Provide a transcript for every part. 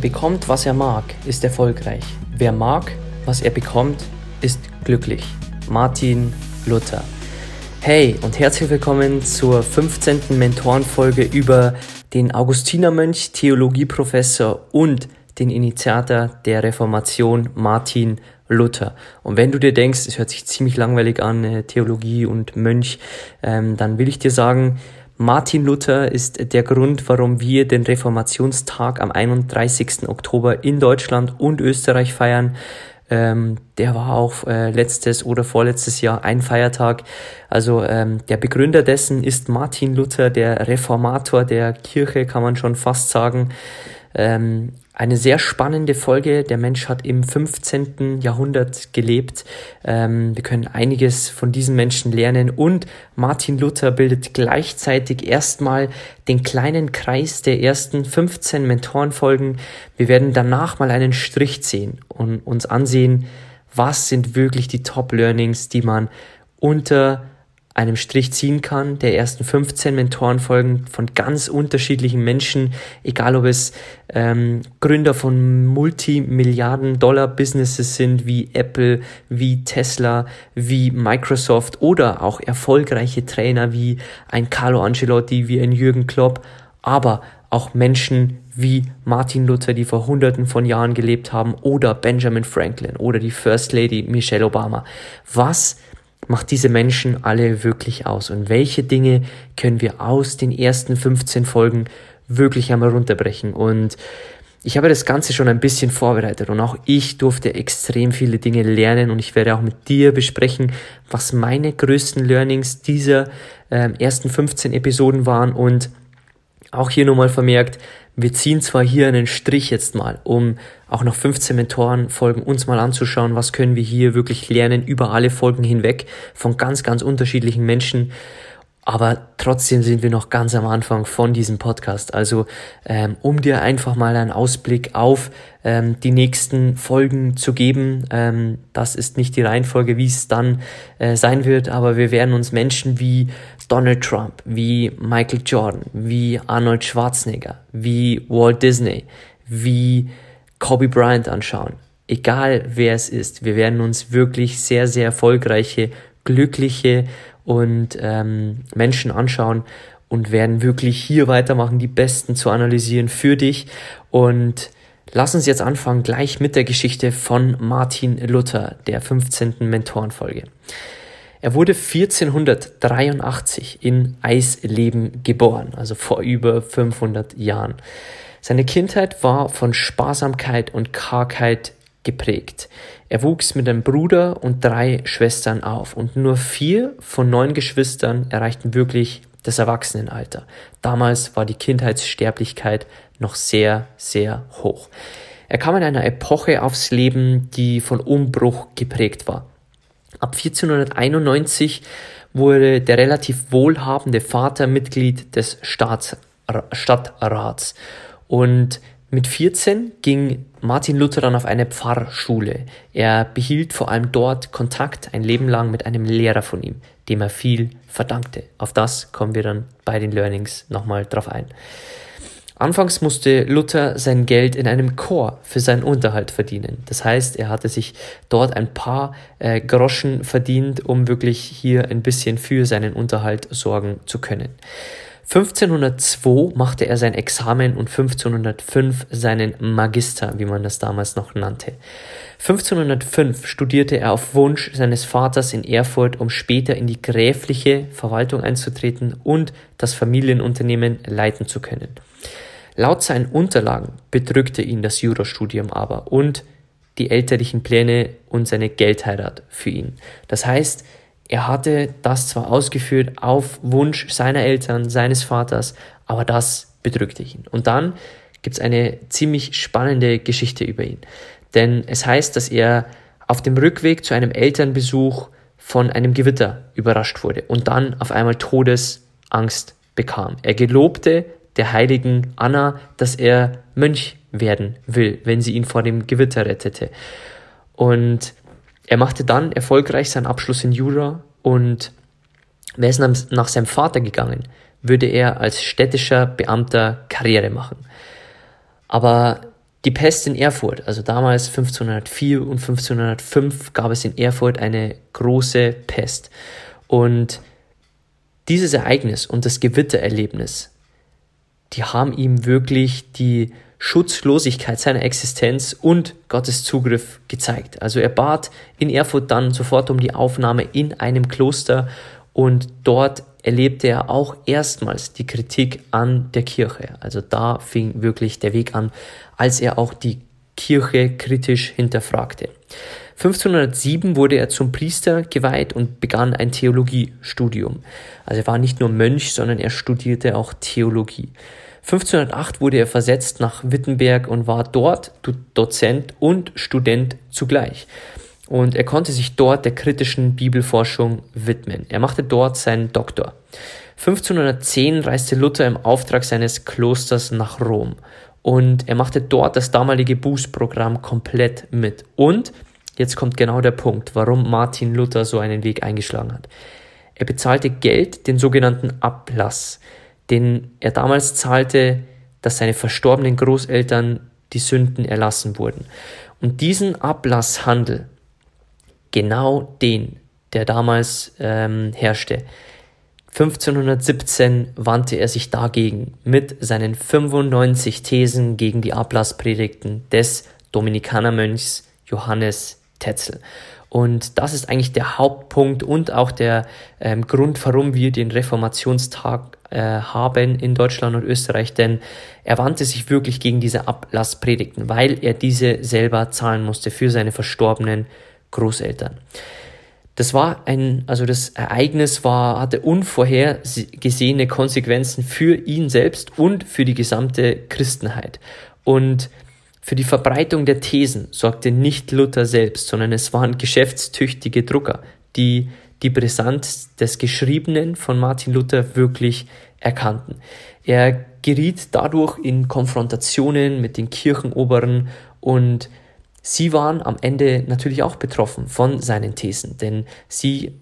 Wer bekommt, was er mag, ist erfolgreich. Wer mag, was er bekommt, ist glücklich. Martin Luther. Hey und herzlich willkommen zur 15. Mentorenfolge über den Augustinermönch, Theologieprofessor und den Initiator der Reformation Martin Luther. Und wenn du dir denkst, es hört sich ziemlich langweilig an, äh, Theologie und Mönch, ähm, dann will ich dir sagen, Martin Luther ist der Grund, warum wir den Reformationstag am 31. Oktober in Deutschland und Österreich feiern. Ähm, der war auch äh, letztes oder vorletztes Jahr ein Feiertag. Also ähm, der Begründer dessen ist Martin Luther, der Reformator der Kirche, kann man schon fast sagen. Ähm, eine sehr spannende Folge. Der Mensch hat im 15. Jahrhundert gelebt. Ähm, wir können einiges von diesen Menschen lernen und Martin Luther bildet gleichzeitig erstmal den kleinen Kreis der ersten 15 Mentorenfolgen. Wir werden danach mal einen Strich ziehen und uns ansehen, was sind wirklich die Top-Learnings, die man unter einem Strich ziehen kann, der ersten 15 Mentorenfolgen von ganz unterschiedlichen Menschen, egal ob es ähm, Gründer von Multimilliarden-Dollar-Businesses sind, wie Apple, wie Tesla, wie Microsoft oder auch erfolgreiche Trainer wie ein Carlo Ancelotti, wie ein Jürgen Klopp, aber auch Menschen wie Martin Luther, die vor hunderten von Jahren gelebt haben, oder Benjamin Franklin oder die First Lady Michelle Obama. Was macht diese Menschen alle wirklich aus? Und welche Dinge können wir aus den ersten 15 Folgen wirklich einmal runterbrechen? Und ich habe das Ganze schon ein bisschen vorbereitet und auch ich durfte extrem viele Dinge lernen und ich werde auch mit dir besprechen, was meine größten Learnings dieser äh, ersten 15 Episoden waren und auch hier nochmal vermerkt, wir ziehen zwar hier einen Strich jetzt mal, um auch noch 15 Mentorenfolgen uns mal anzuschauen, was können wir hier wirklich lernen über alle Folgen hinweg von ganz, ganz unterschiedlichen Menschen. Aber trotzdem sind wir noch ganz am Anfang von diesem Podcast. Also ähm, um dir einfach mal einen Ausblick auf ähm, die nächsten Folgen zu geben. Ähm, das ist nicht die Reihenfolge, wie es dann äh, sein wird, aber wir werden uns Menschen wie Donald Trump, wie Michael Jordan, wie Arnold Schwarzenegger, wie Walt Disney, wie Kobe Bryant anschauen. Egal wer es ist, wir werden uns wirklich sehr, sehr erfolgreiche, glückliche und ähm, Menschen anschauen und werden wirklich hier weitermachen, die Besten zu analysieren für dich. Und lass uns jetzt anfangen gleich mit der Geschichte von Martin Luther, der 15. Mentorenfolge. Er wurde 1483 in Eisleben geboren, also vor über 500 Jahren. Seine Kindheit war von Sparsamkeit und Kargheit geprägt. Er wuchs mit einem Bruder und drei Schwestern auf und nur vier von neun Geschwistern erreichten wirklich das Erwachsenenalter. Damals war die Kindheitssterblichkeit noch sehr, sehr hoch. Er kam in einer Epoche aufs Leben, die von Umbruch geprägt war. Ab 1491 wurde der relativ wohlhabende Vater Mitglied des Staats, Stadtrats und mit 14 ging Martin Luther dann auf eine Pfarrschule. Er behielt vor allem dort Kontakt ein Leben lang mit einem Lehrer von ihm, dem er viel verdankte. Auf das kommen wir dann bei den Learnings nochmal drauf ein. Anfangs musste Luther sein Geld in einem Chor für seinen Unterhalt verdienen. Das heißt, er hatte sich dort ein paar äh, Groschen verdient, um wirklich hier ein bisschen für seinen Unterhalt sorgen zu können. 1502 machte er sein Examen und 1505 seinen Magister, wie man das damals noch nannte. 1505 studierte er auf Wunsch seines Vaters in Erfurt, um später in die gräfliche Verwaltung einzutreten und das Familienunternehmen leiten zu können. Laut seinen Unterlagen bedrückte ihn das Jurastudium aber und die elterlichen Pläne und seine Geldheirat für ihn. Das heißt, er hatte das zwar ausgeführt auf Wunsch seiner Eltern, seines Vaters, aber das bedrückte ihn. Und dann gibt es eine ziemlich spannende Geschichte über ihn. Denn es heißt, dass er auf dem Rückweg zu einem Elternbesuch von einem Gewitter überrascht wurde und dann auf einmal Todesangst bekam. Er gelobte der heiligen Anna, dass er Mönch werden will, wenn sie ihn vor dem Gewitter rettete. Und er machte dann erfolgreich seinen Abschluss in Jura und wäre es nach seinem Vater gegangen, würde er als städtischer Beamter Karriere machen. Aber die Pest in Erfurt, also damals 1504 und 1505 gab es in Erfurt eine große Pest. Und dieses Ereignis und das Gewittererlebnis, die haben ihm wirklich die Schutzlosigkeit seiner Existenz und Gottes Zugriff gezeigt. Also er bat in Erfurt dann sofort um die Aufnahme in einem Kloster und dort erlebte er auch erstmals die Kritik an der Kirche. Also da fing wirklich der Weg an, als er auch die Kirche kritisch hinterfragte. 1507 wurde er zum Priester geweiht und begann ein Theologiestudium. Also er war nicht nur Mönch, sondern er studierte auch Theologie. 1508 wurde er versetzt nach Wittenberg und war dort Dozent und Student zugleich. Und er konnte sich dort der kritischen Bibelforschung widmen. Er machte dort seinen Doktor. 1510 reiste Luther im Auftrag seines Klosters nach Rom und er machte dort das damalige Bußprogramm komplett mit. Und jetzt kommt genau der Punkt, warum Martin Luther so einen Weg eingeschlagen hat. Er bezahlte Geld, den sogenannten Ablass den er damals zahlte, dass seine verstorbenen Großeltern die Sünden erlassen wurden. Und diesen Ablasshandel, genau den, der damals ähm, herrschte, 1517 wandte er sich dagegen mit seinen 95 Thesen gegen die Ablasspredigten des Dominikanermönchs Johannes Tetzel. Und das ist eigentlich der Hauptpunkt und auch der ähm, Grund, warum wir den Reformationstag äh, haben in Deutschland und Österreich, denn er wandte sich wirklich gegen diese Ablasspredigten, weil er diese selber zahlen musste für seine verstorbenen Großeltern. Das war ein, also das Ereignis war, hatte unvorhergesehene Konsequenzen für ihn selbst und für die gesamte Christenheit. Und für die Verbreitung der Thesen sorgte nicht Luther selbst, sondern es waren geschäftstüchtige Drucker, die die Brisanz des Geschriebenen von Martin Luther wirklich erkannten. Er geriet dadurch in Konfrontationen mit den Kirchenoberen und sie waren am Ende natürlich auch betroffen von seinen Thesen, denn sie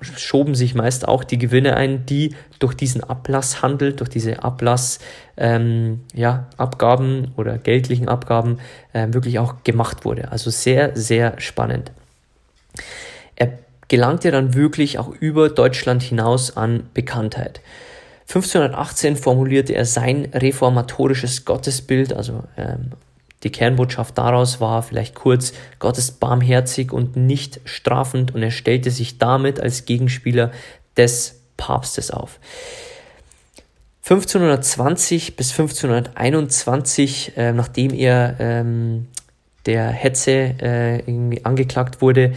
schoben sich meist auch die Gewinne ein, die durch diesen Ablasshandel, durch diese Ablass, ähm, ja, oder geldlichen Abgaben äh, wirklich auch gemacht wurde. Also sehr, sehr spannend. Er gelangte dann wirklich auch über Deutschland hinaus an Bekanntheit. 1518 formulierte er sein reformatorisches Gottesbild, also ähm, die Kernbotschaft daraus war vielleicht kurz, Gott ist barmherzig und nicht strafend und er stellte sich damit als Gegenspieler des Papstes auf. 1520 bis 1521, äh, nachdem er ähm, der Hetze äh, irgendwie angeklagt wurde,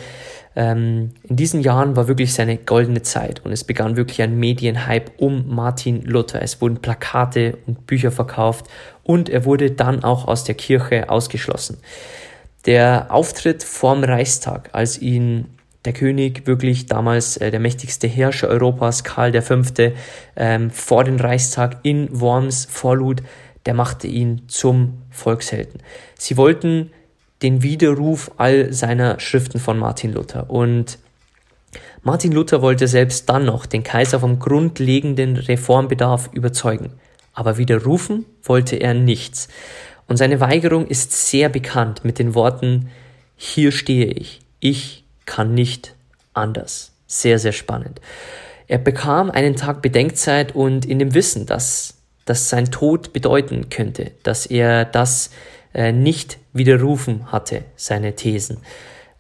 ähm, in diesen Jahren war wirklich seine goldene Zeit und es begann wirklich ein Medienhype um Martin Luther. Es wurden Plakate und Bücher verkauft und er wurde dann auch aus der Kirche ausgeschlossen. Der Auftritt vorm Reichstag, als ihn der König, wirklich damals äh, der mächtigste Herrscher Europas, Karl V., ähm, vor den Reichstag in Worms vorlud, der machte ihn zum Volkshelden. Sie wollten den Widerruf all seiner Schriften von Martin Luther. Und Martin Luther wollte selbst dann noch den Kaiser vom grundlegenden Reformbedarf überzeugen. Aber widerrufen wollte er nichts. Und seine Weigerung ist sehr bekannt mit den Worten, hier stehe ich, ich kann nicht anders. Sehr, sehr spannend. Er bekam einen Tag Bedenkzeit und in dem Wissen, dass, dass sein Tod bedeuten könnte, dass er das äh, nicht widerrufen hatte, seine Thesen,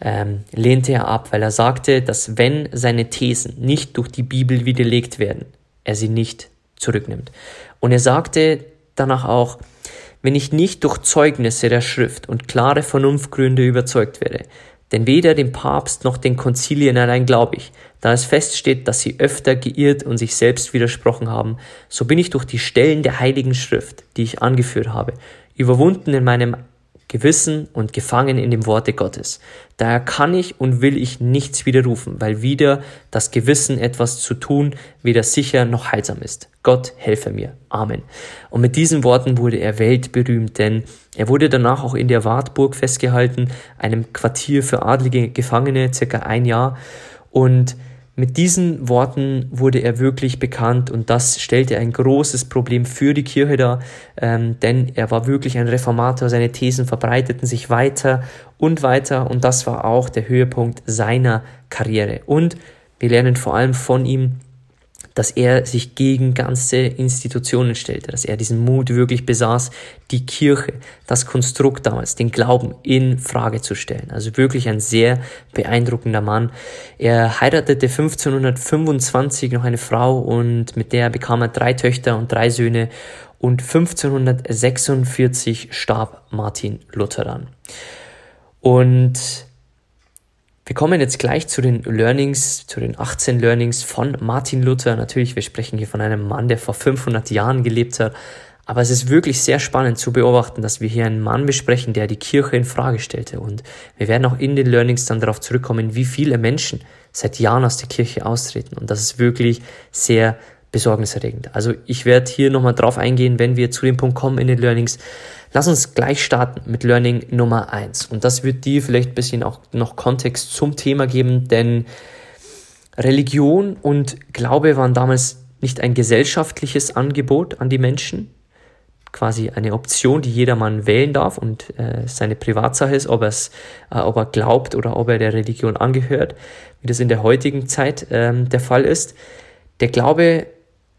ähm, lehnte er ab, weil er sagte, dass wenn seine Thesen nicht durch die Bibel widerlegt werden, er sie nicht zurücknimmt. Und er sagte danach auch, wenn ich nicht durch Zeugnisse der Schrift und klare Vernunftgründe überzeugt werde, Denn weder dem Papst noch den Konzilien allein glaube ich, da es feststeht, dass sie öfter geirrt und sich selbst widersprochen haben, so bin ich durch die Stellen der Heiligen Schrift, die ich angeführt habe, überwunden in meinem Gewissen und gefangen in dem Worte Gottes. Daher kann ich und will ich nichts widerrufen, weil wieder das Gewissen etwas zu tun weder sicher noch heilsam ist. Gott helfe mir. Amen. Und mit diesen Worten wurde er weltberühmt, denn er wurde danach auch in der Wartburg festgehalten, einem Quartier für adlige Gefangene, circa ein Jahr. Und mit diesen Worten wurde er wirklich bekannt und das stellte ein großes Problem für die Kirche dar, ähm, denn er war wirklich ein Reformator, seine Thesen verbreiteten sich weiter und weiter und das war auch der Höhepunkt seiner Karriere. Und wir lernen vor allem von ihm, dass er sich gegen ganze Institutionen stellte, dass er diesen Mut wirklich besaß, die Kirche, das Konstrukt damals, den Glauben in Frage zu stellen. Also wirklich ein sehr beeindruckender Mann. Er heiratete 1525 noch eine Frau und mit der bekam er drei Töchter und drei Söhne und 1546 starb Martin Luther dann. Und wir kommen jetzt gleich zu den Learnings, zu den 18 Learnings von Martin Luther. Natürlich, wir sprechen hier von einem Mann, der vor 500 Jahren gelebt hat. Aber es ist wirklich sehr spannend zu beobachten, dass wir hier einen Mann besprechen, der die Kirche in Frage stellte. Und wir werden auch in den Learnings dann darauf zurückkommen, wie viele Menschen seit Jahren aus der Kirche austreten. Und das ist wirklich sehr besorgniserregend. Also ich werde hier nochmal drauf eingehen, wenn wir zu dem Punkt kommen in den Learnings, Lass uns gleich starten mit Learning Nummer eins Und das wird dir vielleicht ein bisschen auch noch Kontext zum Thema geben, denn Religion und Glaube waren damals nicht ein gesellschaftliches Angebot an die Menschen, quasi eine Option, die jedermann wählen darf und äh, seine Privatsache ist, ob, äh, ob er glaubt oder ob er der Religion angehört, wie das in der heutigen Zeit ähm, der Fall ist. Der Glaube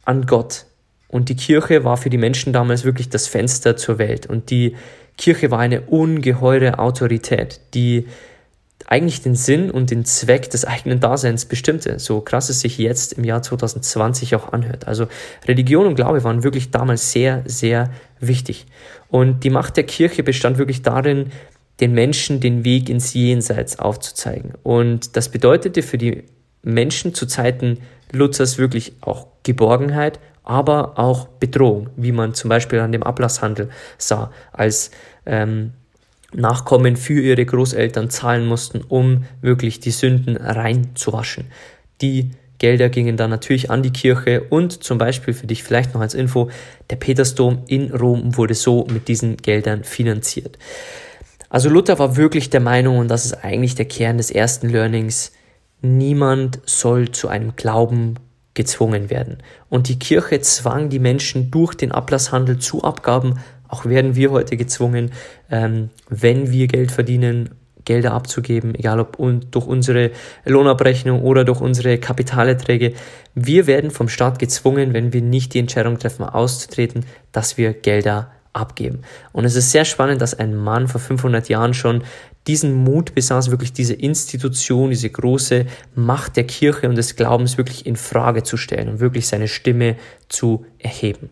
an Gott und die Kirche war für die Menschen damals wirklich das Fenster zur Welt. Und die Kirche war eine ungeheure Autorität, die eigentlich den Sinn und den Zweck des eigenen Daseins bestimmte, so krass es sich jetzt im Jahr 2020 auch anhört. Also Religion und Glaube waren wirklich damals sehr, sehr wichtig. Und die Macht der Kirche bestand wirklich darin, den Menschen den Weg ins Jenseits aufzuzeigen. Und das bedeutete für die Menschen zu Zeiten Luthers wirklich auch Geborgenheit aber auch Bedrohung, wie man zum Beispiel an dem Ablasshandel sah, als ähm, Nachkommen für ihre Großeltern zahlen mussten, um wirklich die Sünden reinzuwaschen. Die Gelder gingen dann natürlich an die Kirche und zum Beispiel für dich vielleicht noch als Info, der Petersdom in Rom wurde so mit diesen Geldern finanziert. Also Luther war wirklich der Meinung, und das ist eigentlich der Kern des ersten Learnings, niemand soll zu einem Glauben gezwungen werden. Und die Kirche zwang die Menschen durch den Ablasshandel zu Abgaben. Auch werden wir heute gezwungen, ähm, wenn wir Geld verdienen, Gelder abzugeben, egal ob durch unsere Lohnabrechnung oder durch unsere Kapitalerträge. Wir werden vom Staat gezwungen, wenn wir nicht die Entscheidung treffen, auszutreten, dass wir Gelder abgeben. Und es ist sehr spannend, dass ein Mann vor 500 Jahren schon diesen Mut besaß, wirklich diese Institution, diese große Macht der Kirche und des Glaubens wirklich in Frage zu stellen und wirklich seine Stimme zu erheben.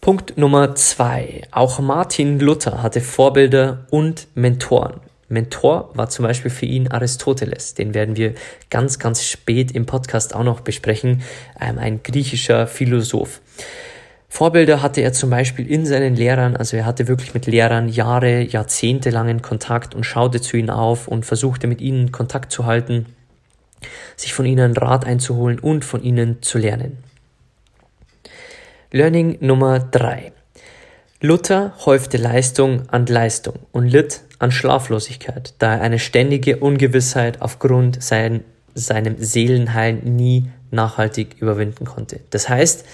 Punkt Nummer zwei. Auch Martin Luther hatte Vorbilder und Mentoren. Mentor war zum Beispiel für ihn Aristoteles. Den werden wir ganz, ganz spät im Podcast auch noch besprechen. Ähm, ein griechischer Philosoph. Vorbilder hatte er zum Beispiel in seinen Lehrern, also er hatte wirklich mit Lehrern Jahre, Jahrzehnte langen Kontakt und schaute zu ihnen auf und versuchte mit ihnen Kontakt zu halten, sich von ihnen Rat einzuholen und von ihnen zu lernen. Learning Nummer drei: Luther häufte Leistung an Leistung und litt an Schlaflosigkeit, da er eine ständige Ungewissheit aufgrund sein, seinem Seelenheil nie nachhaltig überwinden konnte. Das heißt,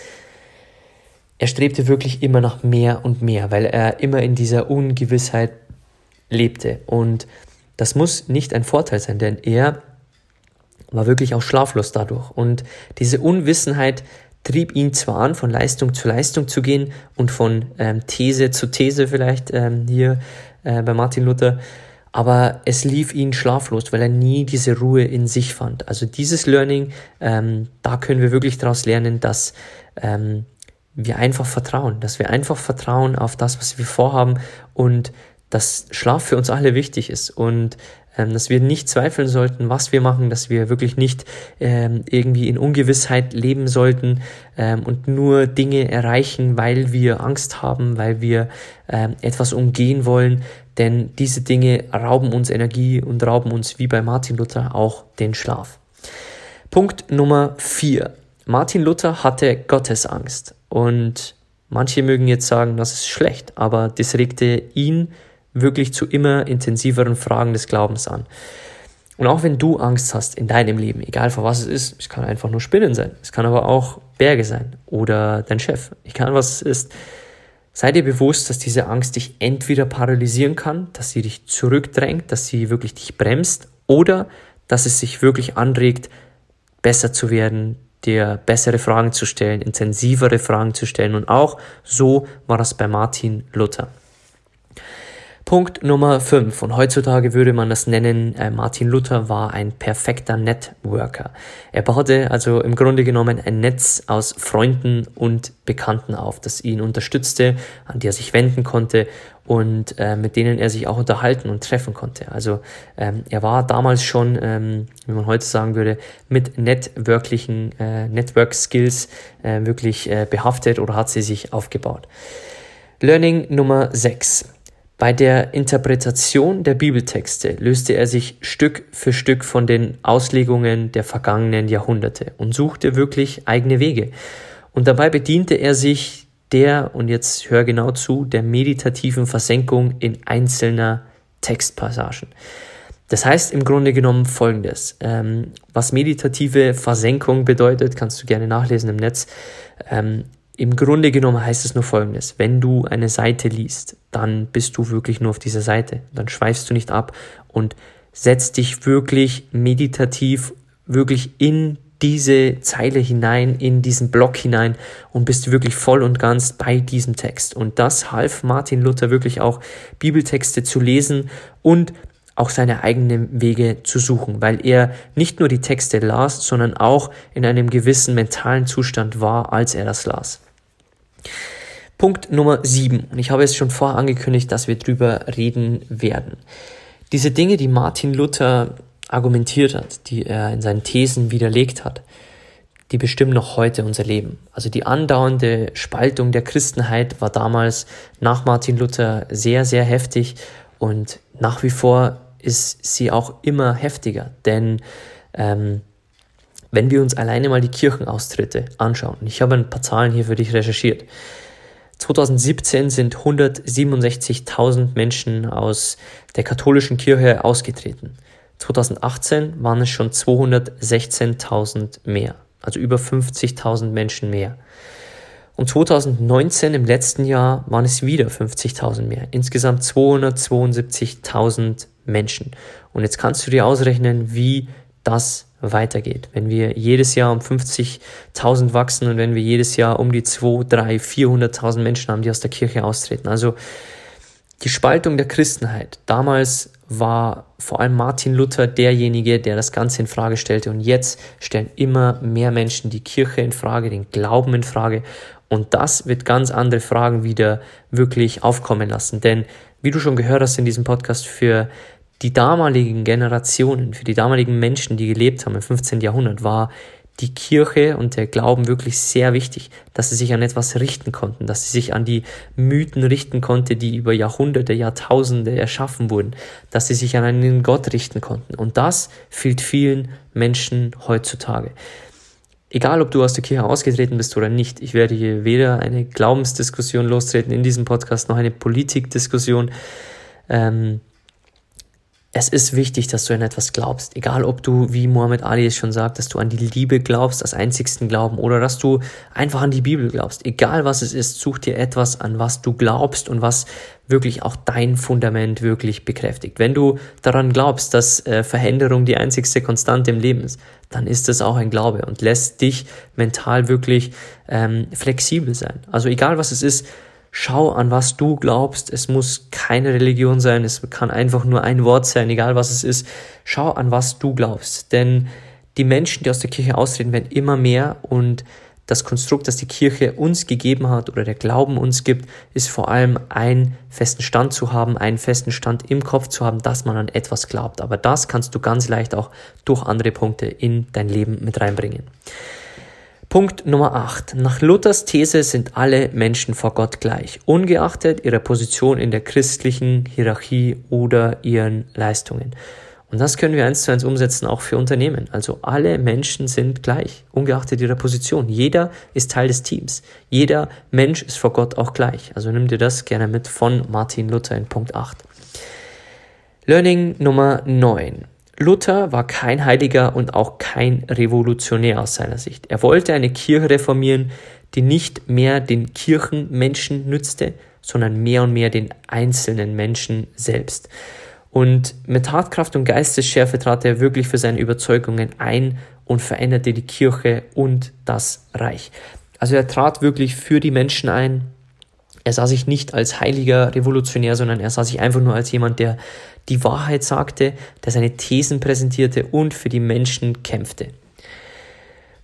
er strebte wirklich immer nach mehr und mehr, weil er immer in dieser Ungewissheit lebte. Und das muss nicht ein Vorteil sein, denn er war wirklich auch schlaflos dadurch. Und diese Unwissenheit trieb ihn zwar an, von Leistung zu Leistung zu gehen und von ähm, These zu These vielleicht ähm, hier äh, bei Martin Luther, aber es lief ihn schlaflos, weil er nie diese Ruhe in sich fand. Also dieses Learning, ähm, da können wir wirklich daraus lernen, dass ähm, wir einfach vertrauen, dass wir einfach vertrauen auf das, was wir vorhaben und dass Schlaf für uns alle wichtig ist und ähm, dass wir nicht zweifeln sollten, was wir machen, dass wir wirklich nicht ähm, irgendwie in Ungewissheit leben sollten ähm, und nur Dinge erreichen, weil wir Angst haben, weil wir ähm, etwas umgehen wollen, denn diese Dinge rauben uns Energie und rauben uns wie bei Martin Luther auch den Schlaf. Punkt Nummer vier. Martin Luther hatte Gottesangst und manche mögen jetzt sagen, das ist schlecht, aber das regte ihn wirklich zu immer intensiveren Fragen des Glaubens an. Und auch wenn du Angst hast in deinem Leben, egal vor was es ist, es kann einfach nur Spinnen sein, es kann aber auch Berge sein oder dein Chef, egal was es ist, sei dir bewusst, dass diese Angst dich entweder paralysieren kann, dass sie dich zurückdrängt, dass sie wirklich dich bremst oder dass es sich wirklich anregt, besser zu werden, dir bessere Fragen zu stellen, intensivere Fragen zu stellen. Und auch so war das bei Martin Luther. Punkt Nummer 5. Und heutzutage würde man das nennen, äh, Martin Luther war ein perfekter Networker. Er baute also im Grunde genommen ein Netz aus Freunden und Bekannten auf, das ihn unterstützte, an die er sich wenden konnte und äh, mit denen er sich auch unterhalten und treffen konnte. Also ähm, er war damals schon, ähm, wie man heute sagen würde, mit networklichen äh, Network Skills äh, wirklich äh, behaftet oder hat sie sich aufgebaut. Learning Nummer 6. Bei der Interpretation der Bibeltexte löste er sich Stück für Stück von den Auslegungen der vergangenen Jahrhunderte und suchte wirklich eigene Wege. Und dabei bediente er sich der, und jetzt hör genau zu, der meditativen Versenkung in einzelner Textpassagen. Das heißt im Grunde genommen Folgendes. Ähm, was meditative Versenkung bedeutet, kannst du gerne nachlesen im Netz. Ähm, im Grunde genommen heißt es nur Folgendes. Wenn du eine Seite liest, dann bist du wirklich nur auf dieser Seite. Dann schweifst du nicht ab und setzt dich wirklich meditativ, wirklich in diese Zeile hinein, in diesen Block hinein und bist wirklich voll und ganz bei diesem Text. Und das half Martin Luther wirklich auch, Bibeltexte zu lesen und auch seine eigenen Wege zu suchen, weil er nicht nur die Texte las, sondern auch in einem gewissen mentalen Zustand war, als er das las. Punkt Nummer 7. Und ich habe es schon vorher angekündigt, dass wir drüber reden werden. Diese Dinge, die Martin Luther argumentiert hat, die er in seinen Thesen widerlegt hat, die bestimmen noch heute unser Leben. Also die andauernde Spaltung der Christenheit war damals nach Martin Luther sehr, sehr heftig und nach wie vor ist sie auch immer heftiger. Denn ähm, wenn wir uns alleine mal die Kirchenaustritte anschauen, ich habe ein paar Zahlen hier für dich recherchiert. 2017 sind 167.000 Menschen aus der katholischen Kirche ausgetreten. 2018 waren es schon 216.000 mehr, also über 50.000 Menschen mehr. Und 2019, im letzten Jahr, waren es wieder 50.000 mehr. Insgesamt 272.000 Menschen. Und jetzt kannst du dir ausrechnen, wie das weitergeht. Wenn wir jedes Jahr um 50.000 wachsen und wenn wir jedes Jahr um die 2, 3, 400.000 Menschen haben, die aus der Kirche austreten. Also die Spaltung der Christenheit. Damals war vor allem Martin Luther derjenige, der das Ganze in Frage stellte. Und jetzt stellen immer mehr Menschen die Kirche in Frage, den Glauben in Frage. Und das wird ganz andere Fragen wieder wirklich aufkommen lassen. Denn wie du schon gehört hast in diesem Podcast, für die damaligen Generationen, für die damaligen Menschen, die gelebt haben im 15. Jahrhundert, war die Kirche und der Glauben wirklich sehr wichtig, dass sie sich an etwas richten konnten, dass sie sich an die Mythen richten konnte, die über Jahrhunderte, Jahrtausende erschaffen wurden, dass sie sich an einen Gott richten konnten. Und das fehlt vielen Menschen heutzutage. Egal, ob du aus der Kirche ausgetreten bist oder nicht, ich werde hier weder eine Glaubensdiskussion lostreten in diesem Podcast noch eine Politikdiskussion. Ähm, es ist wichtig, dass du an etwas glaubst. Egal, ob du, wie Muhammad Ali es schon sagt, dass du an die Liebe glaubst, als einzigsten Glauben, oder dass du einfach an die Bibel glaubst. Egal, was es ist, such dir etwas, an was du glaubst und was wirklich auch dein Fundament wirklich bekräftigt. Wenn du daran glaubst, dass äh, Veränderung die einzigste Konstante im Leben ist, dann ist es auch ein Glaube und lässt dich mental wirklich ähm, flexibel sein. Also egal, was es ist, Schau an, was du glaubst. Es muss keine Religion sein. Es kann einfach nur ein Wort sein, egal was es ist. Schau an, was du glaubst. Denn die Menschen, die aus der Kirche austreten, werden immer mehr und das Konstrukt, das die Kirche uns gegeben hat oder der Glauben uns gibt, ist vor allem einen festen Stand zu haben, einen festen Stand im Kopf zu haben, dass man an etwas glaubt. Aber das kannst du ganz leicht auch durch andere Punkte in dein Leben mit reinbringen. Punkt Nummer 8. Nach Luthers These sind alle Menschen vor Gott gleich, ungeachtet ihrer Position in der christlichen Hierarchie oder ihren Leistungen. Und das können wir eins zu eins umsetzen, auch für Unternehmen. Also alle Menschen sind gleich, ungeachtet ihrer Position. Jeder ist Teil des Teams. Jeder Mensch ist vor Gott auch gleich. Also nimm dir das gerne mit von Martin Luther in Punkt 8. Learning Nummer 9. Luther war kein Heiliger und auch kein Revolutionär aus seiner Sicht. Er wollte eine Kirche reformieren, die nicht mehr den Kirchenmenschen nützte, sondern mehr und mehr den einzelnen Menschen selbst. Und mit Tatkraft und Geistesschärfe trat er wirklich für seine Überzeugungen ein und veränderte die Kirche und das Reich. Also er trat wirklich für die Menschen ein. Er sah sich nicht als heiliger Revolutionär, sondern er sah sich einfach nur als jemand, der die Wahrheit sagte, der seine Thesen präsentierte und für die Menschen kämpfte.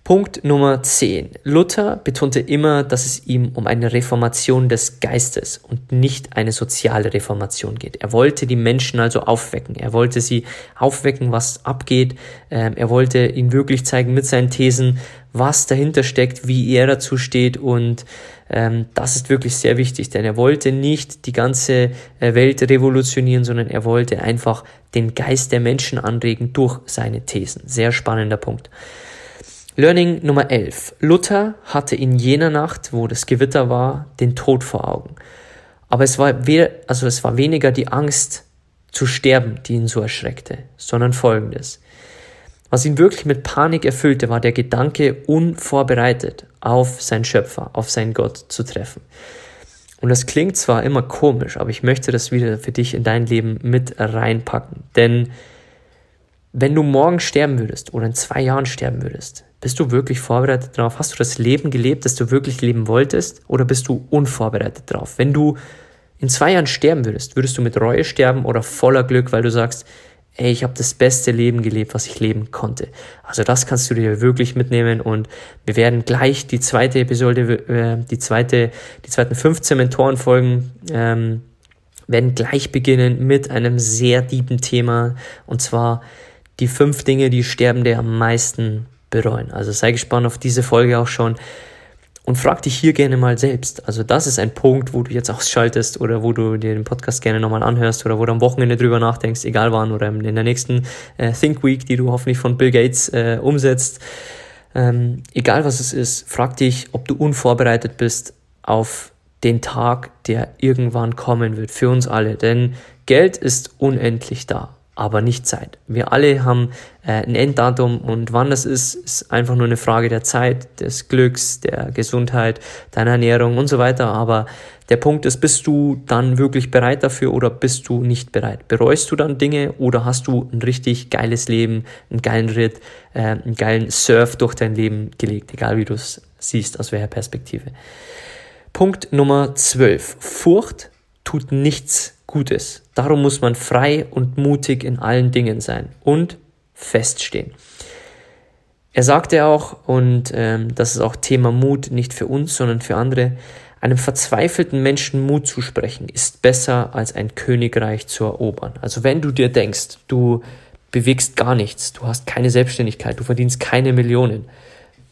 Punkt Nummer 10. Luther betonte immer, dass es ihm um eine Reformation des Geistes und nicht eine soziale Reformation geht. Er wollte die Menschen also aufwecken. Er wollte sie aufwecken, was abgeht. Ähm, er wollte ihnen wirklich zeigen mit seinen Thesen, was dahinter steckt, wie er dazu steht und das ist wirklich sehr wichtig, denn er wollte nicht die ganze äh, Welt revolutionieren, sondern er wollte einfach den Geist der Menschen anregen durch seine Thesen. Sehr spannender Punkt. Learning Nummer 11. Luther hatte in jener Nacht, wo das Gewitter war, den Tod vor Augen. Aber es war, also es war weniger die Angst zu sterben, die ihn so erschreckte, sondern folgendes. Was ihn wirklich mit Panik erfüllte, war der Gedanke, unvorbereitet auf seinen Schöpfer, auf seinen Gott zu treffen. Und das klingt zwar immer komisch, aber ich möchte das wieder für dich in dein Leben mit reinpacken. Denn wenn du morgen sterben würdest oder in zwei Jahren sterben würdest, bist du wirklich vorbereitet darauf? Hast du das Leben gelebt, das du wirklich leben wolltest? Oder bist du unvorbereitet drauf? Wenn du in zwei Jahren sterben würdest, würdest du mit Reue sterben oder voller Glück, weil du sagst, ey, ich habe das beste Leben gelebt, was ich leben konnte. Also das kannst du dir wirklich mitnehmen und wir werden gleich die zweite Episode, äh, die zweite, die zweiten 15 Mentorenfolgen ähm, werden gleich beginnen mit einem sehr tiefen Thema und zwar die fünf Dinge, die Sterbende am meisten bereuen. Also sei gespannt auf diese Folge auch schon und frag dich hier gerne mal selbst. Also das ist ein Punkt, wo du jetzt ausschaltest oder wo du dir den Podcast gerne nochmal anhörst oder wo du am Wochenende drüber nachdenkst, egal wann oder in der nächsten äh, Think Week, die du hoffentlich von Bill Gates äh, umsetzt. Ähm, egal was es ist, frag dich, ob du unvorbereitet bist auf den Tag, der irgendwann kommen wird für uns alle. Denn Geld ist unendlich da aber nicht Zeit. Wir alle haben äh, ein Enddatum und wann das ist, ist einfach nur eine Frage der Zeit, des Glücks, der Gesundheit, deiner Ernährung und so weiter. Aber der Punkt ist, bist du dann wirklich bereit dafür oder bist du nicht bereit? Bereust du dann Dinge oder hast du ein richtig geiles Leben, einen geilen Ritt, äh, einen geilen Surf durch dein Leben gelegt, egal wie du es siehst, aus welcher Perspektive. Punkt Nummer 12. Furcht tut nichts Gutes. Darum muss man frei und mutig in allen Dingen sein und feststehen. Er sagte auch, und ähm, das ist auch Thema Mut, nicht für uns, sondern für andere, einem verzweifelten Menschen Mut zu sprechen, ist besser als ein Königreich zu erobern. Also wenn du dir denkst, du bewegst gar nichts, du hast keine Selbstständigkeit, du verdienst keine Millionen,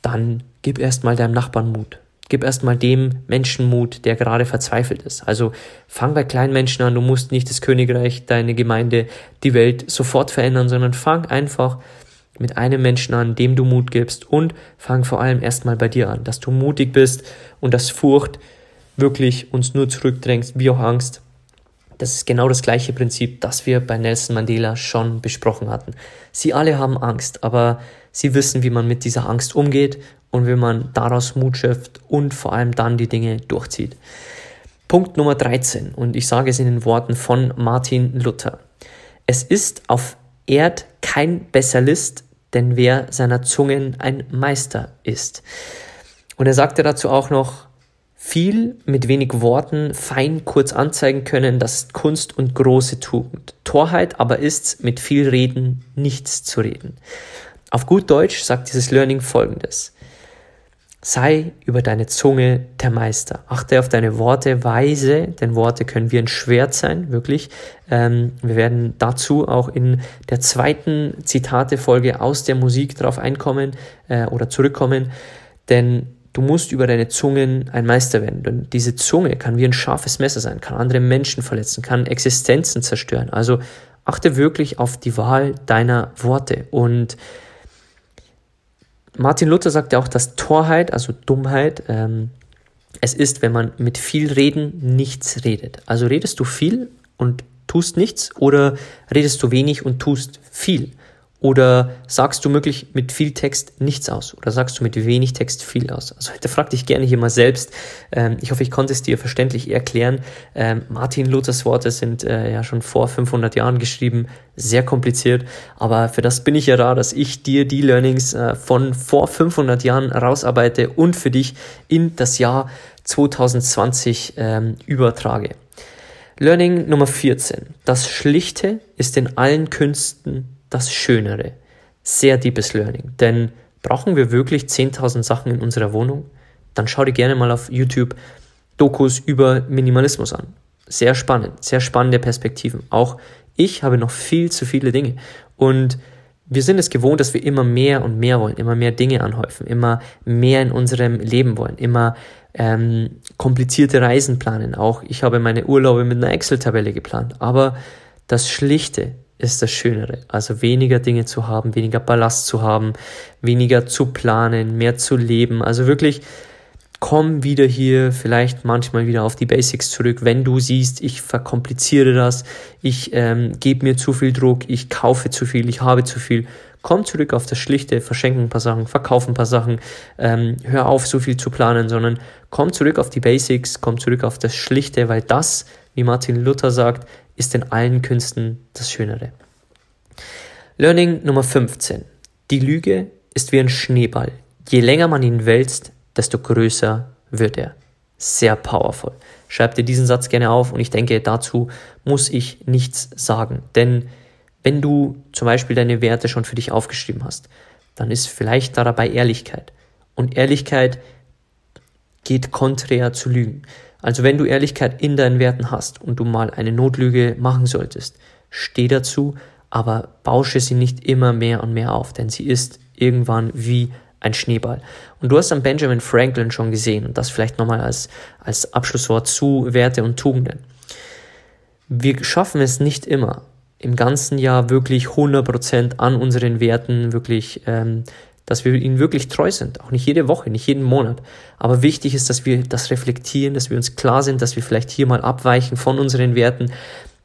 dann gib erstmal deinem Nachbarn Mut. Gib erstmal dem Menschen Mut, der gerade verzweifelt ist. Also fang bei kleinen Menschen an. Du musst nicht das Königreich, deine Gemeinde, die Welt sofort verändern, sondern fang einfach mit einem Menschen an, dem du Mut gibst und fang vor allem erstmal bei dir an, dass du mutig bist und dass Furcht wirklich uns nur zurückdrängt, wie auch Angst. Das ist genau das gleiche Prinzip, das wir bei Nelson Mandela schon besprochen hatten. Sie alle haben Angst, aber sie wissen, wie man mit dieser Angst umgeht und wie man daraus Mut schöpft und vor allem dann die Dinge durchzieht. Punkt Nummer 13 und ich sage es in den Worten von Martin Luther. Es ist auf Erd kein Besserlist, denn wer seiner Zungen ein Meister ist. Und er sagte dazu auch noch, viel mit wenig Worten fein kurz anzeigen können, das ist Kunst und große Tugend. Torheit aber ist's, mit viel Reden nichts zu reden. Auf gut Deutsch sagt dieses Learning folgendes. Sei über deine Zunge der Meister. Achte auf deine Worte weise, denn Worte können wie ein Schwert sein, wirklich. Ähm, wir werden dazu auch in der zweiten Zitate-Folge aus der Musik drauf einkommen äh, oder zurückkommen, denn du musst über deine Zungen ein Meister werden. Denn diese Zunge kann wie ein scharfes Messer sein, kann andere Menschen verletzen, kann Existenzen zerstören. Also achte wirklich auf die Wahl deiner Worte und Martin Luther sagte auch, dass Torheit, also Dummheit, ähm, es ist, wenn man mit viel Reden nichts redet. Also redest du viel und tust nichts oder redest du wenig und tust viel? Oder sagst du möglich mit viel Text nichts aus? Oder sagst du mit wenig Text viel aus? Also heute frag dich gerne hier mal selbst. Ähm, ich hoffe, ich konnte es dir verständlich erklären. Ähm, Martin Luthers Worte sind äh, ja schon vor 500 Jahren geschrieben. Sehr kompliziert. Aber für das bin ich ja da, dass ich dir die Learnings äh, von vor 500 Jahren rausarbeite und für dich in das Jahr 2020 ähm, übertrage. Learning Nummer 14. Das Schlichte ist in allen Künsten das Schönere. Sehr deepes Learning. Denn brauchen wir wirklich 10.000 Sachen in unserer Wohnung? Dann schau dir gerne mal auf YouTube Dokus über Minimalismus an. Sehr spannend, sehr spannende Perspektiven. Auch ich habe noch viel zu viele Dinge. Und wir sind es gewohnt, dass wir immer mehr und mehr wollen, immer mehr Dinge anhäufen, immer mehr in unserem Leben wollen, immer ähm, komplizierte Reisen planen. Auch ich habe meine Urlaube mit einer Excel-Tabelle geplant. Aber das Schlichte, ist das Schönere. Also weniger Dinge zu haben, weniger Ballast zu haben, weniger zu planen, mehr zu leben. Also wirklich komm wieder hier vielleicht manchmal wieder auf die Basics zurück, wenn du siehst, ich verkompliziere das, ich ähm, gebe mir zu viel Druck, ich kaufe zu viel, ich habe zu viel. Komm zurück auf das Schlichte, verschenken ein paar Sachen, verkaufen ein paar Sachen, ähm, hör auf, so viel zu planen, sondern komm zurück auf die Basics, komm zurück auf das Schlichte, weil das, wie Martin Luther sagt, ist in allen Künsten das Schönere. Learning Nummer 15. Die Lüge ist wie ein Schneeball. Je länger man ihn wälzt, desto größer wird er. Sehr powerful. Schreib dir diesen Satz gerne auf und ich denke, dazu muss ich nichts sagen. Denn wenn du zum Beispiel deine Werte schon für dich aufgeschrieben hast, dann ist vielleicht dabei Ehrlichkeit. Und Ehrlichkeit geht konträr zu Lügen. Also wenn du Ehrlichkeit in deinen Werten hast und du mal eine Notlüge machen solltest, steh dazu, aber bausche sie nicht immer mehr und mehr auf, denn sie ist irgendwann wie ein Schneeball. Und du hast an Benjamin Franklin schon gesehen und das vielleicht nochmal als, als Abschlusswort zu Werte und Tugenden. Wir schaffen es nicht immer, im ganzen Jahr wirklich 100% an unseren Werten wirklich ähm, dass wir ihnen wirklich treu sind. Auch nicht jede Woche, nicht jeden Monat. Aber wichtig ist, dass wir das reflektieren, dass wir uns klar sind, dass wir vielleicht hier mal abweichen von unseren Werten,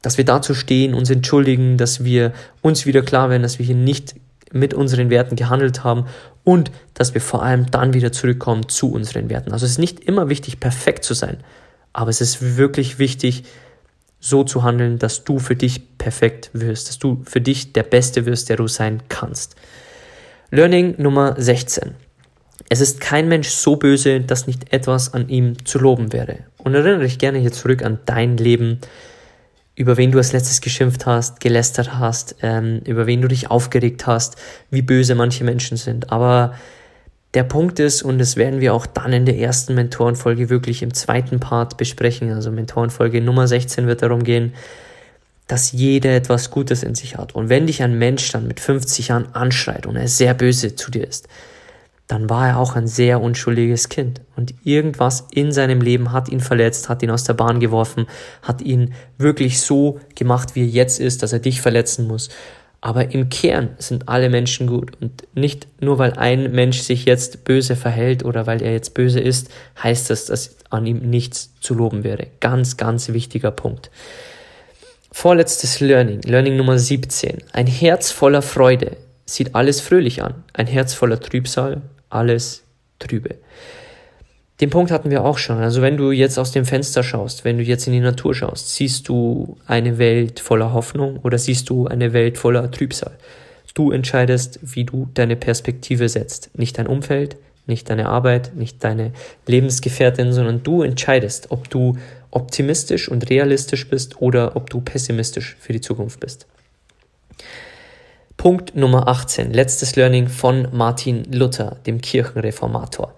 dass wir dazu stehen, uns entschuldigen, dass wir uns wieder klar werden, dass wir hier nicht mit unseren Werten gehandelt haben und dass wir vor allem dann wieder zurückkommen zu unseren Werten. Also es ist nicht immer wichtig, perfekt zu sein, aber es ist wirklich wichtig, so zu handeln, dass du für dich perfekt wirst, dass du für dich der Beste wirst, der du sein kannst. Learning Nummer 16. Es ist kein Mensch so böse, dass nicht etwas an ihm zu loben wäre. Und erinnere dich gerne hier zurück an dein Leben, über wen du als letztes geschimpft hast, gelästert hast, ähm, über wen du dich aufgeregt hast, wie böse manche Menschen sind. Aber der Punkt ist, und das werden wir auch dann in der ersten Mentorenfolge wirklich im zweiten Part besprechen, also Mentorenfolge Nummer 16 wird darum gehen, dass jeder etwas Gutes in sich hat. Und wenn dich ein Mensch dann mit 50 Jahren anschreit und er sehr böse zu dir ist, dann war er auch ein sehr unschuldiges Kind. Und irgendwas in seinem Leben hat ihn verletzt, hat ihn aus der Bahn geworfen, hat ihn wirklich so gemacht, wie er jetzt ist, dass er dich verletzen muss. Aber im Kern sind alle Menschen gut. Und nicht nur weil ein Mensch sich jetzt böse verhält oder weil er jetzt böse ist, heißt das, dass an ihm nichts zu loben wäre. Ganz, ganz wichtiger Punkt. Vorletztes Learning, Learning Nummer 17. Ein Herz voller Freude sieht alles fröhlich an. Ein Herz voller Trübsal, alles trübe. Den Punkt hatten wir auch schon. Also wenn du jetzt aus dem Fenster schaust, wenn du jetzt in die Natur schaust, siehst du eine Welt voller Hoffnung oder siehst du eine Welt voller Trübsal. Du entscheidest, wie du deine Perspektive setzt. Nicht dein Umfeld, nicht deine Arbeit, nicht deine Lebensgefährtin, sondern du entscheidest, ob du optimistisch und realistisch bist oder ob du pessimistisch für die Zukunft bist. Punkt Nummer 18, letztes Learning von Martin Luther, dem Kirchenreformator.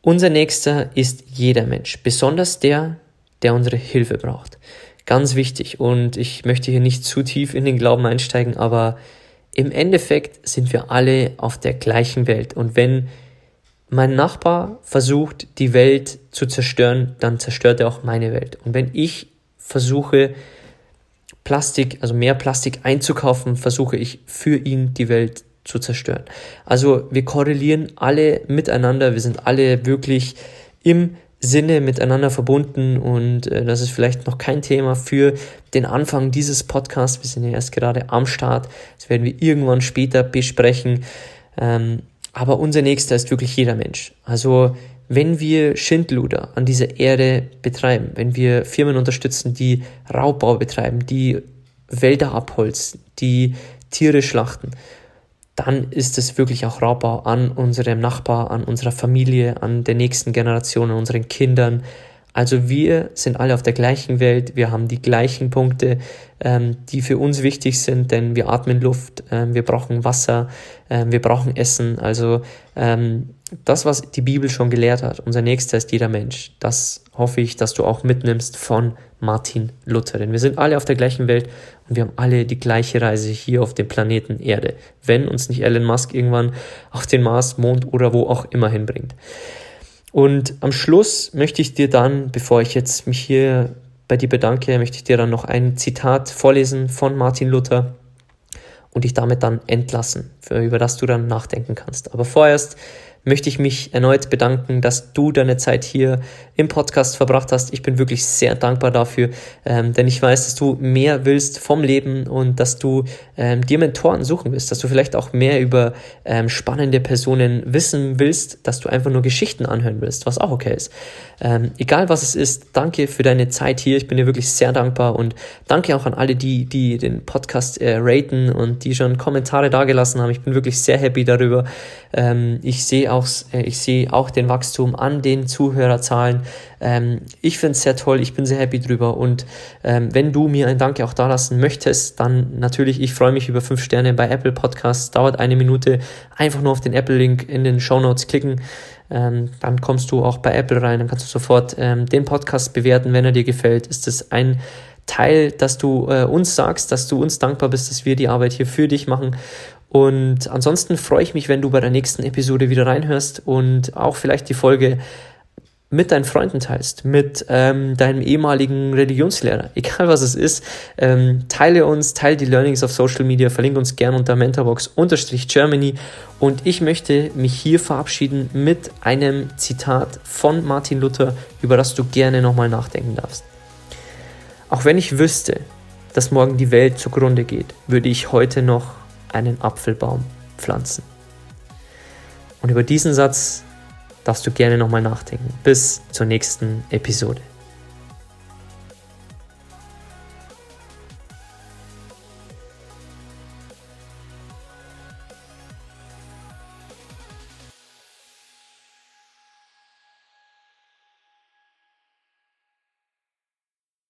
Unser nächster ist jeder Mensch, besonders der, der unsere Hilfe braucht. Ganz wichtig und ich möchte hier nicht zu tief in den Glauben einsteigen, aber im Endeffekt sind wir alle auf der gleichen Welt und wenn mein Nachbar versucht, die Welt zu zerstören, dann zerstört er auch meine Welt. Und wenn ich versuche, Plastik, also mehr Plastik einzukaufen, versuche ich für ihn die Welt zu zerstören. Also wir korrelieren alle miteinander, wir sind alle wirklich im Sinne miteinander verbunden und äh, das ist vielleicht noch kein Thema für den Anfang dieses Podcasts. Wir sind ja erst gerade am Start. Das werden wir irgendwann später besprechen. Ähm, aber unser nächster ist wirklich jeder Mensch. Also wenn wir Schindluder an dieser Erde betreiben, wenn wir Firmen unterstützen, die Raubbau betreiben, die Wälder abholzen, die Tiere schlachten, dann ist es wirklich auch Raubbau an unserem Nachbar, an unserer Familie, an der nächsten Generation, an unseren Kindern. Also wir sind alle auf der gleichen Welt, wir haben die gleichen Punkte, ähm, die für uns wichtig sind, denn wir atmen Luft, ähm, wir brauchen Wasser, ähm, wir brauchen Essen. Also ähm, das, was die Bibel schon gelehrt hat, unser Nächster ist jeder Mensch, das hoffe ich, dass du auch mitnimmst von Martin Luther. Denn wir sind alle auf der gleichen Welt und wir haben alle die gleiche Reise hier auf dem Planeten Erde, wenn uns nicht Elon Musk irgendwann auf den Mars, Mond oder wo auch immer hinbringt. Und am Schluss möchte ich dir dann, bevor ich jetzt mich hier bei dir bedanke, möchte ich dir dann noch ein Zitat vorlesen von Martin Luther und dich damit dann entlassen, für, über das du dann nachdenken kannst. Aber vorerst möchte ich mich erneut bedanken, dass du deine Zeit hier im Podcast verbracht hast. Ich bin wirklich sehr dankbar dafür, ähm, denn ich weiß, dass du mehr willst vom Leben und dass du ähm, dir Mentoren suchen willst, dass du vielleicht auch mehr über ähm, spannende Personen wissen willst, dass du einfach nur Geschichten anhören willst, was auch okay ist. Ähm, egal was es ist, danke für deine Zeit hier. Ich bin dir wirklich sehr dankbar und danke auch an alle, die, die den Podcast äh, raten und die schon Kommentare dagelassen haben. Ich bin wirklich sehr happy darüber. Ähm, ich sehe auch, äh, ich sehe auch den Wachstum an den Zuhörerzahlen. Ähm, ich finde es sehr toll. Ich bin sehr happy drüber. Und ähm, wenn du mir ein Danke auch dalassen möchtest, dann natürlich, ich freue mich über fünf Sterne bei Apple Podcasts. Dauert eine Minute. Einfach nur auf den Apple-Link in den Show Notes klicken. Ähm, dann kommst du auch bei Apple rein, dann kannst du sofort ähm, den Podcast bewerten, wenn er dir gefällt. Ist es ein Teil, dass du äh, uns sagst, dass du uns dankbar bist, dass wir die Arbeit hier für dich machen. Und ansonsten freue ich mich, wenn du bei der nächsten Episode wieder reinhörst und auch vielleicht die Folge mit deinen Freunden teilst, mit ähm, deinem ehemaligen Religionslehrer, egal was es ist, ähm, teile uns, teile die Learnings auf Social Media, verlinke uns gerne unter mentorbox-germany und ich möchte mich hier verabschieden mit einem Zitat von Martin Luther, über das du gerne nochmal nachdenken darfst. Auch wenn ich wüsste, dass morgen die Welt zugrunde geht, würde ich heute noch einen Apfelbaum pflanzen. Und über diesen Satz darfst du gerne nochmal nachdenken. Bis zur nächsten Episode.